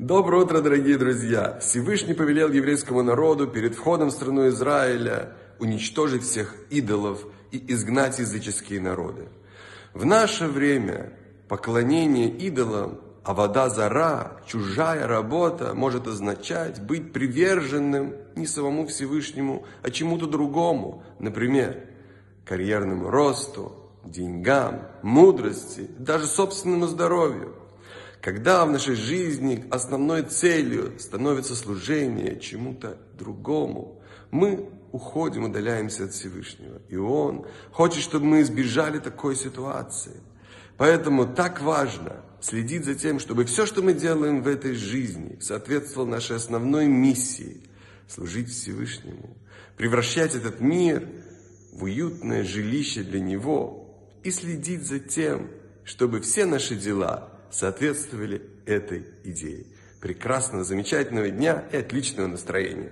Доброе утро, дорогие друзья! Всевышний повелел еврейскому народу перед входом в страну Израиля уничтожить всех идолов и изгнать языческие народы. В наше время поклонение идолам, а вода зара, чужая работа, может означать быть приверженным не самому Всевышнему, а чему-то другому, например, карьерному росту, деньгам, мудрости, даже собственному здоровью. Когда в нашей жизни основной целью становится служение чему-то другому, мы уходим, удаляемся от Всевышнего. И Он хочет, чтобы мы избежали такой ситуации. Поэтому так важно следить за тем, чтобы все, что мы делаем в этой жизни, соответствовало нашей основной миссии – служить Всевышнему, превращать этот мир в уютное жилище для Него и следить за тем, чтобы все наши дела – соответствовали этой идее. Прекрасного, замечательного дня и отличного настроения.